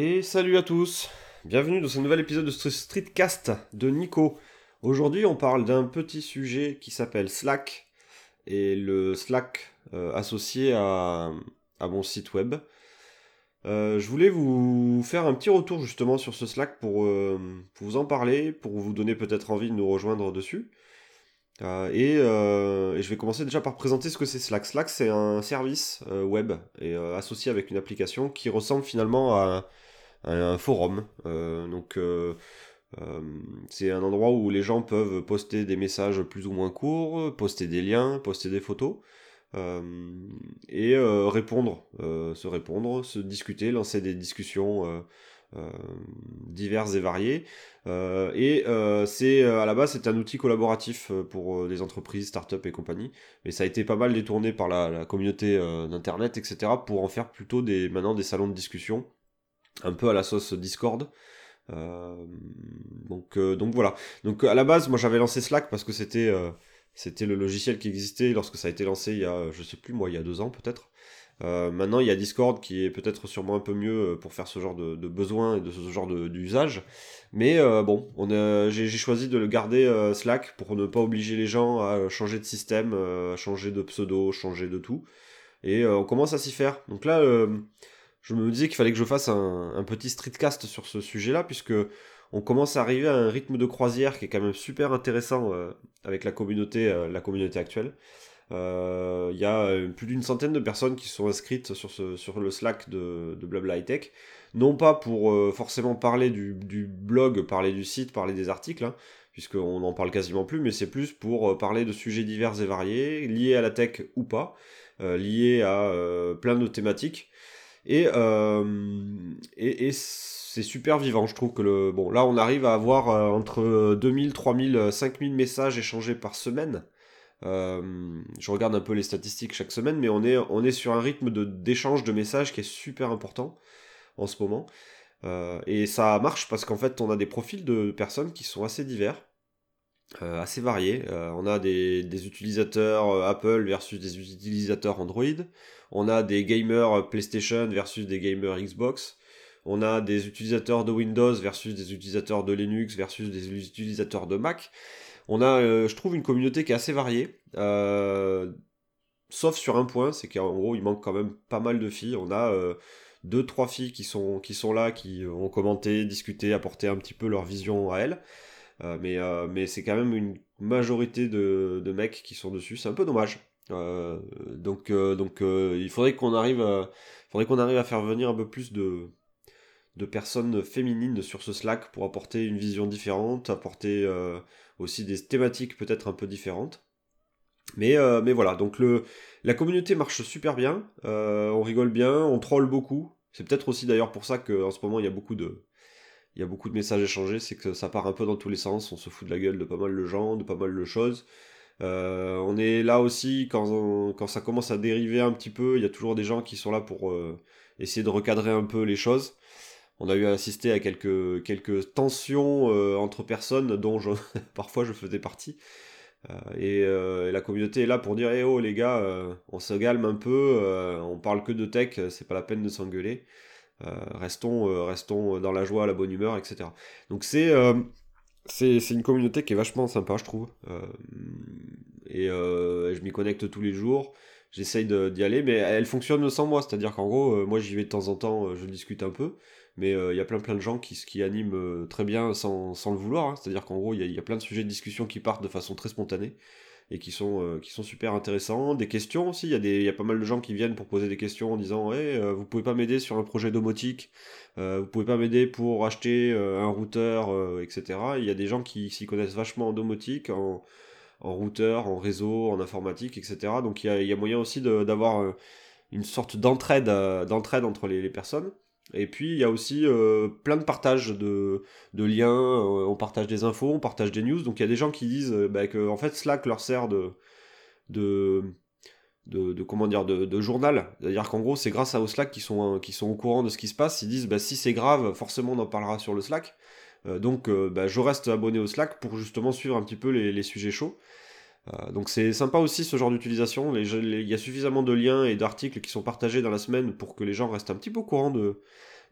Et salut à tous, bienvenue dans ce nouvel épisode de Streetcast de Nico. Aujourd'hui on parle d'un petit sujet qui s'appelle Slack et le Slack euh, associé à, mon site web. Euh, je voulais vous faire un petit retour justement sur ce Slack pour, euh, pour vous en parler, pour vous donner peut-être envie de nous rejoindre dessus. Et, je vais commencer déjà par présenter ce que c'est Slack. Slack, c'est un service web et associé avec une application qui ressemble finalement à, un forum. donc, c'est un endroit où les gens peuvent poster des messages plus ou moins courts, poster des liens, poster des photos. et répondre, se répondre, se discuter, lancer des discussions euh, diverses et variées. Euh, et euh, c'est à la base c'est un outil collaboratif pour des entreprises, startups et compagnie. Mais ça a été pas mal détourné par la, communauté d'internet, etc. pour en faire plutôt des maintenant des salons de discussion, un peu à la sauce Discord. donc, donc voilà. Donc à la base, moi j'avais lancé Slack parce que c'était c'était le logiciel qui existait lorsque ça a été lancé il y a, je sais plus moi, il y a deux ans peut-être. Euh, maintenant, il y a Discord qui est peut-être sûrement un peu mieux euh, pour faire ce genre de, de besoin et de ce genre d'usage. Mais euh, bon, j'ai choisi de le garder Slack pour ne pas obliger les gens à changer de système, changer de pseudo, changer de tout. Et on commence à s'y faire. Donc là, je me disais qu'il fallait que je fasse un, petit streetcast sur ce sujet-là, puisque on commence à arriver à un rythme de croisière qui est quand même super intéressant avec la communauté, la communauté actuelle. Euh, il y a euh, plus d'une centaine de personnes qui sont inscrites sur, le Slack de, Blabla High Tech. Non pas pour euh, forcément parler du, blog, parler du site, parler des articles, hein, puisqu'on n'en parle quasiment plus, mais c'est plus pour parler de sujets divers et variés, liés à la tech ou pas, liés à plein de thématiques. Et, et, c'est super vivant. Je trouve que le. Bon, là, on arrive à avoir entre 2000, 3000, 5000 messages échangés par semaine. Euh, je regarde un peu les statistiques chaque semaine, mais on est, on est sur un rythme d'échange de, messages qui est super important en ce moment. Euh, et ça marche parce qu'en fait, on a des profils de personnes qui sont assez divers, euh, assez variés. on a des, utilisateurs Apple versus des utilisateurs Android. On a des gamers PlayStation versus des gamers Xbox. On a des utilisateurs de Windows versus des utilisateurs de Linux versus des utilisateurs de Mac. On a, euh, je trouve, une communauté qui est assez variée. Euh, sauf sur un point, c'est qu'en gros, il manque quand même pas mal de filles. On a euh, deux, trois filles qui sont, qui sont là, qui ont commenté, discuté, apporté un petit peu leur vision à elles. Mais mais c'est quand même une majorité de, mecs qui sont dessus. C'est un peu dommage. donc donc il faudrait qu'on arrive, faudrait qu'on arrive à faire venir un peu plus de, de personnes féminines sur ce Slack pour apporter une vision différente, apporter aussi des thématiques peut-être un peu différentes. Mais, euh, mais voilà, donc la communauté marche super bien, euh, on rigole bien, on troll beaucoup. C'est peut-être aussi d'ailleurs pour ça qu'en ce moment il y a beaucoup de, il y a beaucoup de messages échangés, c'est que ça part un peu dans tous les sens, on se fout de la gueule de pas mal de gens, de pas mal de choses. Euh, on est là aussi quand, ça commence à dériver un petit peu, il y a toujours des gens qui sont là pour essayer de recadrer un peu les choses on a eu à assister à quelques, tensions euh, entre personnes dont parfois je faisais partie. Euh, euh, et, la communauté est là pour dire Eh oh les gars, on se calme un peu, on parle que de tech, c'est pas la peine de s'engueuler. Restons, restons dans la joie, la bonne humeur, etc. Donc c'est c'est une communauté qui est vachement sympa, je trouve. et je m'y connecte tous les jours j'essaye d'y aller, mais elle fonctionne sans moi, c'est-à-dire qu'en gros, moi j'y vais de temps en temps, je discute un peu, mais euh, il y a plein plein de gens qui, qui animent euh, très bien sans, sans le vouloir. Hein. C'est-à-dire qu'en gros, il y, a plein de sujets de discussion qui partent de façon très spontanée et qui sont, euh, qui sont super intéressants. Des questions aussi, il y, a y a pas mal de gens qui viennent pour poser des questions en disant hey, vous pouvez pas m'aider sur un projet domotique, vous pouvez pas m'aider pour acheter un routeur, etc. Il y a des gens qui s'y connaissent vachement en domotique, en, en routeur, en réseau, en informatique, etc. Donc il y a, moyen aussi d'avoir une sorte d'entraide entre les personnes. Et puis il y a aussi euh, plein de partages de, de liens, euh, on partage des infos, on partage des news. Donc il y a des gens qui disent euh, bah, que en fait Slack leur sert de, de, de, comment dire de, journal. C'est-à-dire qu'en gros c'est grâce à Slack qu'ils sont, qui sont au courant de ce qui se passe. Ils disent bah, si c'est grave, forcément on en parlera sur le Slack. donc bah, je reste abonné au Slack pour justement suivre un petit peu les, les sujets chauds. Euh, donc c'est sympa aussi ce genre d'utilisation. Il y a suffisamment de liens et d'articles qui sont partagés dans la semaine pour que les gens restent un petit peu au courant de,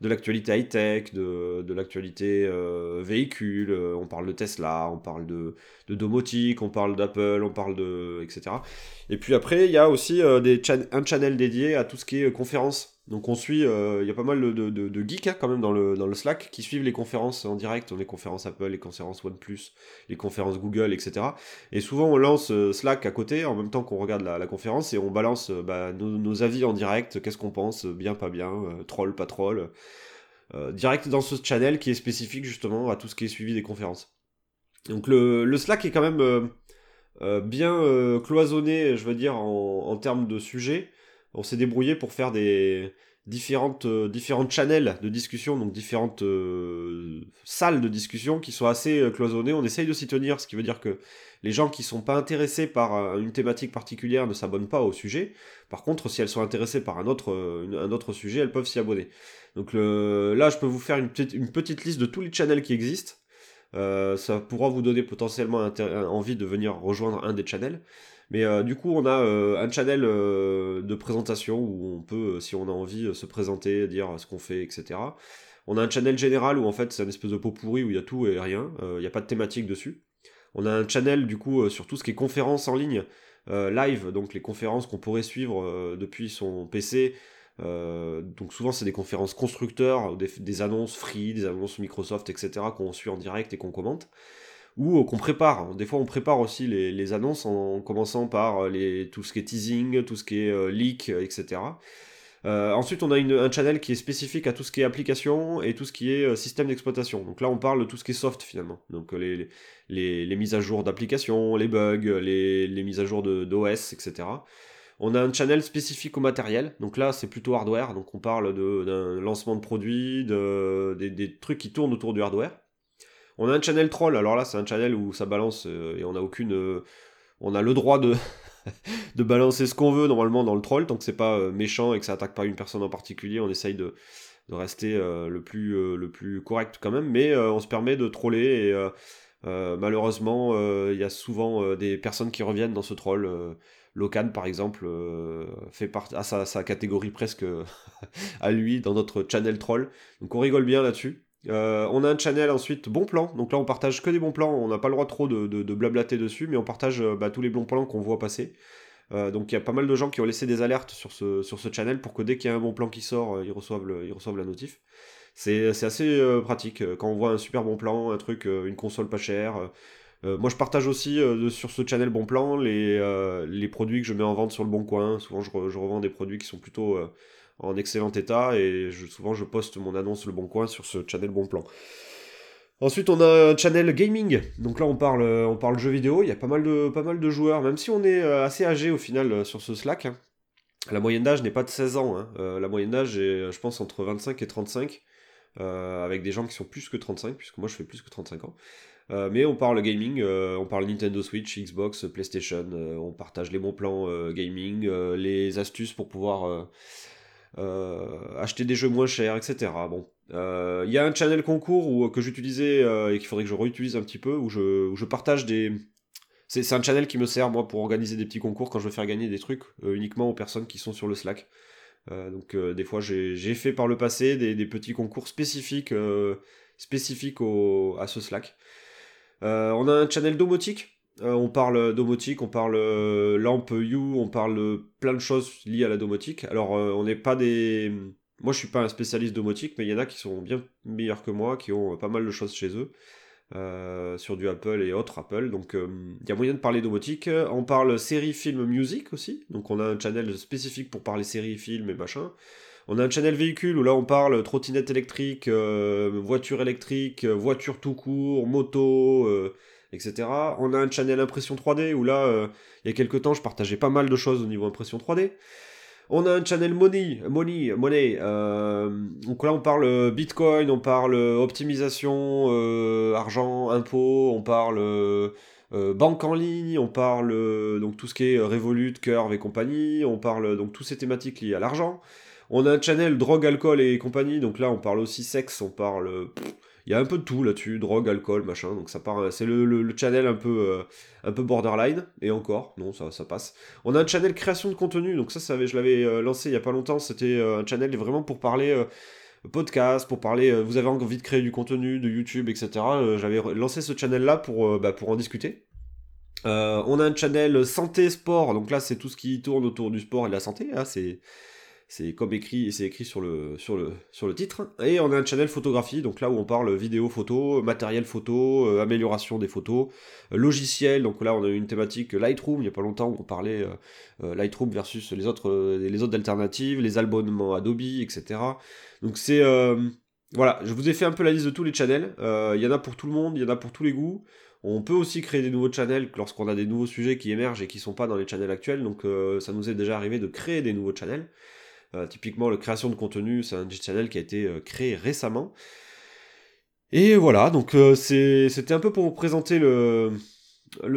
l'actualité high-tech, de, l'actualité euh, véhicule, euh, on parle de Tesla, on parle de, de domotique, on parle d'Apple, on parle de... etc. Et puis après, il y a aussi un channel dédié à tout ce qui est conférence. Donc on suit, il y a pas mal de, geeks hein, quand même dans le, Slack qui suivent les conférences en direct, les conférences Apple, les conférences OnePlus, les conférences Google, etc. Et souvent on lance Slack à côté en même temps qu'on regarde la, conférence et on balance bah, nos, avis en direct, qu'est-ce qu'on pense, bien, pas bien, troll, pas troll. Euh, direct dans ce channel qui est spécifique justement à tout ce qui est suivi des conférences. Donc le, Slack est quand même euh, euh, bien cloisonné, je veux dire, en, en termes de sujets. On s'est débrouillé pour faire des différentes, différentes channels de discussion, donc différentes salles de discussion qui sont assez cloisonnées. On essaye de s'y tenir, ce qui veut dire que les gens qui sont pas intéressés par une thématique particulière ne s'abonnent pas au sujet. Par contre, si elles sont intéressées par un autre, un autre sujet, elles peuvent s'y abonner. Donc là, je peux vous faire une petite, liste de tous les channels qui existent. Euh, ça pourra vous donner potentiellement envie de venir rejoindre un des channels. Mais euh, du coup, on a euh, un channel de présentation où on peut, si on a envie, se présenter, dire ce qu'on fait, etc. On a un channel général où en fait c'est un espèce de pot pourri où il y a tout et rien, il n'y a pas de thématique dessus. On a un channel du coup sur tout ce qui est conférences en ligne, live, donc les conférences qu'on pourrait suivre depuis son PC, euh, donc souvent c'est des conférences constructeurs, des, annonces free, des annonces Microsoft, etc. qu'on suit en direct et qu'on commente. Ou euh, qu'on prépare. Des fois on prépare aussi les, annonces en commençant par euh, tout ce qui est teasing, tout ce qui est leak, etc. ensuite, on a un channel qui est spécifique à tout ce qui est application et tout ce qui est système d'exploitation. Donc là, on parle de tout ce qui est soft finalement. Donc les, mises à jour d'applications, les bugs, les, mises à jour d'OS, etc. On a un channel spécifique au matériel, donc là c'est plutôt hardware, donc on parle d'un lancement de produits, de, des, trucs qui tournent autour du hardware. On a un channel troll, alors là c'est un channel où ça balance euh, et on a aucune. Euh, on a le droit de, balancer ce qu'on veut normalement dans le troll, tant que c'est pas euh, méchant et que ça attaque pas une personne en particulier, on essaye de, rester le, plus, correct quand même, mais on se permet de troller et malheureusement il y a souvent des personnes qui reviennent dans ce troll Locan, par exemple, fait partie à sa, catégorie presque à lui dans notre channel troll. Donc on rigole bien là-dessus. Euh, on a un channel ensuite bon plan. Donc là, on partage que des bons plans. On n'a pas le droit trop de, blablater dessus, mais on partage euh, bah, tous les bons plans qu'on voit passer. donc il y a pas mal de gens qui ont laissé des alertes sur ce, sur channel pour que dès qu'il y a un bon plan qui sort, ils, reçoivent ils reçoivent la notif. C'est assez pratique. Quand on voit un super bon plan, un truc, une console pas chère, euh, moi, je partage aussi euh, sur ce channel Bon Plan les, euh, les produits que je mets en vente sur le Bon Coin. Souvent, je, revends des produits qui sont plutôt en excellent état et souvent, je poste mon annonce le Bon Coin sur ce channel Bon Plan. Ensuite, on a un channel gaming. Donc là, on parle, on parle jeux vidéo. Il y a pas mal de, pas mal de joueurs, même si on est assez âgé au final sur ce Slack. Hein. La moyenne d'âge n'est pas de 16 ans. Hein. la moyenne d'âge est, je pense, entre 25 et 35. avec des gens qui sont plus que 35, puisque moi je fais plus que 35 ans. Euh, mais on parle gaming, euh, on parle Nintendo Switch, Xbox, PlayStation, euh, on partage les bons plans gaming, les astuces pour pouvoir acheter des jeux moins chers, etc. Bon, il y a un channel concours que j'utilisais et qu'il faudrait que je réutilise un petit peu, où je, où je partage des, c'est un channel qui me sert moi pour organiser des petits concours quand je veux faire gagner des trucs uniquement aux personnes qui sont sur le Slack. donc des fois j'ai fait par le passé des, des petits concours spécifiques spécifiques au, à ce Slack. Euh, on a un channel domotique. Euh, on parle domotique, on parle euh, lampe U, on parle plein de choses liées à la domotique. Alors, on n'est pas des. Moi, je suis pas un spécialiste domotique, mais il y en a qui sont bien meilleurs que moi, qui ont pas mal de choses chez eux. sur du Apple et autres Apple. Donc il y a moyen de parler domotique. On parle série, film, musique aussi. Donc on a un channel spécifique pour parler série, film et machin. On a un channel véhicule où là on parle trottinette électrique, euh, voiture électrique, euh, voiture tout court, moto, euh, etc. On a un channel impression 3D où là, il y a quelques temps, je partageais pas mal de choses au niveau impression 3D. On a un channel money, money, money. donc là, on parle Bitcoin, on parle optimisation, argent, impôts, on parle banque en ligne, on parle donc tout ce qui est Revolut, Curve et compagnie, on parle donc toutes ces thématiques liées à l'argent. On a un channel drogue, alcool et compagnie, donc là on parle aussi sexe, on parle. Il y a un peu de tout là-dessus, drogue, alcool, machin, donc ça part. C'est le, channel un peu, euh, un peu borderline, et encore, non, ça, passe. On a un channel création de contenu, donc ça, ça je l'avais euh, lancé il y a pas longtemps, c'était euh, un channel vraiment pour parler. podcast, pour parler, vous avez envie de créer du contenu, de YouTube, etc. J'avais lancé ce channel-là pour, bah, pour en discuter. on a un channel santé sport, donc là c'est tout ce qui tourne autour du sport et de la santé. Hein, c'est c'est comme écrit, c'est écrit sur le, sur, le, sur le titre. Et on a un channel photographie, donc là où on parle vidéo, photo, matériel photo, euh, amélioration des photos, euh, logiciel. Donc là on a eu une thématique Lightroom, il n'y a pas longtemps où on parlait euh, Lightroom versus les autres, les autres alternatives, les abonnements Adobe, etc. Donc c'est... voilà, je vous ai fait un peu la liste de tous les channels. Il y en a pour tout le monde, il y en a pour tous les goûts. On peut aussi créer des nouveaux channels lorsqu'on a des nouveaux sujets qui émergent et qui ne sont pas dans les channels actuels. Donc ça nous est déjà arrivé de créer des nouveaux channels. Euh, typiquement, la création de contenu, c'est un channel qui a été euh, créé récemment. Et voilà, donc euh, c'était un peu pour vous présenter le,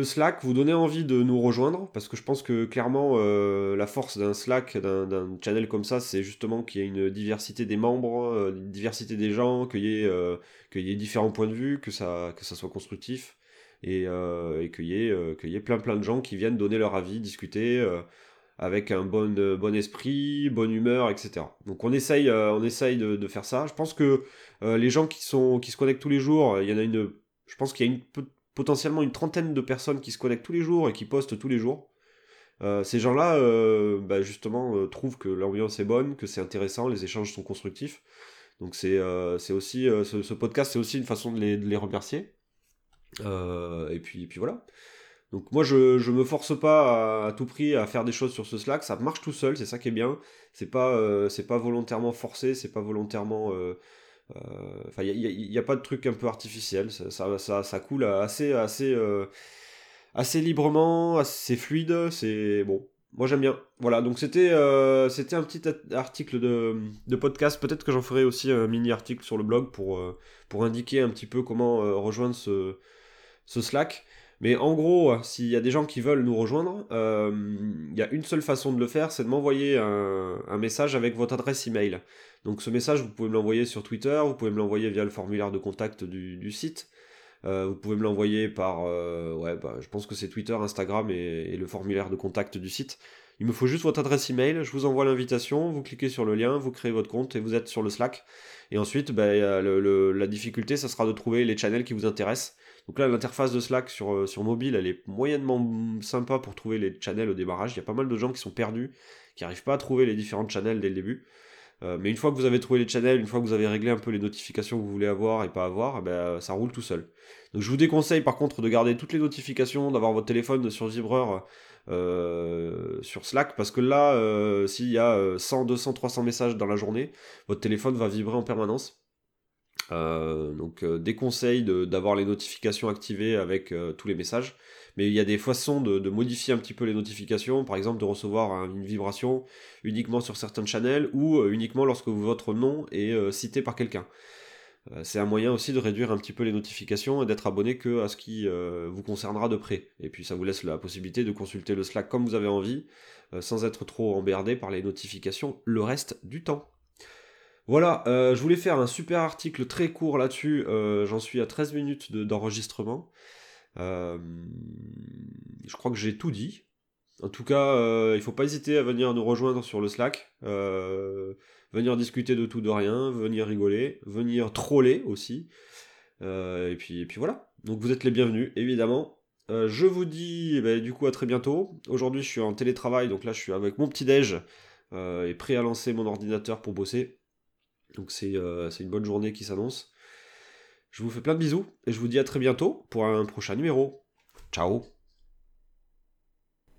Slack, vous donner envie de nous rejoindre, parce que je pense que clairement, la force d'un Slack, d'un channel comme ça, c'est justement qu'il y ait une diversité des membres, une diversité des gens, qu'il y, ait différents points de vue, que ça, soit constructif, et, et qu'il y, y, ait plein plein de gens qui viennent donner leur avis, discuter avec un bon, euh, bon esprit, bonne humeur, etc. Donc on essaye, euh, on essaye de, faire ça. Je pense que euh, les gens qui, sont, qui se connectent tous les jours, il y en a une, je pense qu'il y a potentiellement une trentaine de personnes qui se connectent tous les jours et qui postent tous les jours. ces gens-là, bah, justement, trouvent que l'ambiance est bonne, que c'est intéressant, les échanges sont constructifs. Donc c'est aussi, ce, podcast, c'est aussi une façon de les, de les remercier. et, puis, et puis voilà. Donc moi je, je me force pas à, tout prix à faire des choses sur ce Slack, ça marche tout seul, c'est ça qui est bien. C'est pas euh, c'est pas volontairement forcé, c'est pas volontairement euh, euh, enfin il n'y a, pas de truc un peu artificiel, ça, ça, ça, coule assez assez assez librement, assez fluide, c'est bon. Moi j'aime bien. Voilà, donc c'était c'était un petit article de, de podcast. Peut-être que j'en ferai aussi un mini article sur le blog pour, pour indiquer un petit peu comment rejoindre ce, ce Slack. Mais en gros, s'il y a des gens qui veulent nous rejoindre, euh, il y a une seule façon de le faire, c'est de m'envoyer un, message avec votre adresse email. Donc ce message, vous pouvez me l'envoyer sur Twitter, vous pouvez me l'envoyer via le formulaire de contact du, site. Euh, vous pouvez me l'envoyer par, euh, ouais, bah, je pense que c'est Twitter, Instagram et, le formulaire de contact du site. Il me faut juste votre adresse email, je vous envoie l'invitation, vous cliquez sur le lien, vous créez votre compte et vous êtes sur le Slack. Et ensuite, bah, la difficulté, ça sera de trouver les channels qui vous intéressent. Donc là, l'interface de Slack sur, euh, sur mobile, elle est moyennement sympa pour trouver les channels au démarrage. Il y a pas mal de gens qui sont perdus, qui n'arrivent pas à trouver les différents channels dès le début. Euh, mais une fois que vous avez trouvé les channels, une fois que vous avez réglé un peu les notifications que vous voulez avoir et pas avoir, eh ben, ça roule tout seul. Donc je vous déconseille par contre de garder toutes les notifications, d'avoir votre téléphone sur vibreur euh, sur Slack, parce que là, s'il y a 100, 200, 300 messages dans la journée, votre téléphone va vibrer en permanence. Euh, donc euh, déconseille d'avoir les notifications activées avec euh, tous les messages. Mais il y a des façons de, modifier un petit peu les notifications, par exemple de recevoir une vibration uniquement sur certains channels ou uniquement lorsque votre nom est cité par quelqu'un. C'est un moyen aussi de réduire un petit peu les notifications et d'être abonné que à ce qui vous concernera de près. Et puis ça vous laisse la possibilité de consulter le Slack comme vous avez envie, sans être trop emmerdé par les notifications le reste du temps. Voilà, euh, je voulais faire un super article très court là-dessus. Euh, j'en suis à 13 minutes d'enregistrement. Euh, je crois que j'ai tout dit. En tout cas, il ne faut pas hésiter à venir nous rejoindre sur le Slack. venir discuter de tout, de rien, venir rigoler, venir troller aussi. et, puis, voilà. Donc vous êtes les bienvenus, évidemment. je vous dis eh ben, du coup à très bientôt. Aujourd'hui je suis en télétravail, donc là je suis avec mon petit déj et prêt à lancer mon ordinateur pour bosser. Donc euh, c'est une bonne journée qui s'annonce. Je vous fais plein de bisous et je vous dis à très bientôt pour un prochain numéro. Ciao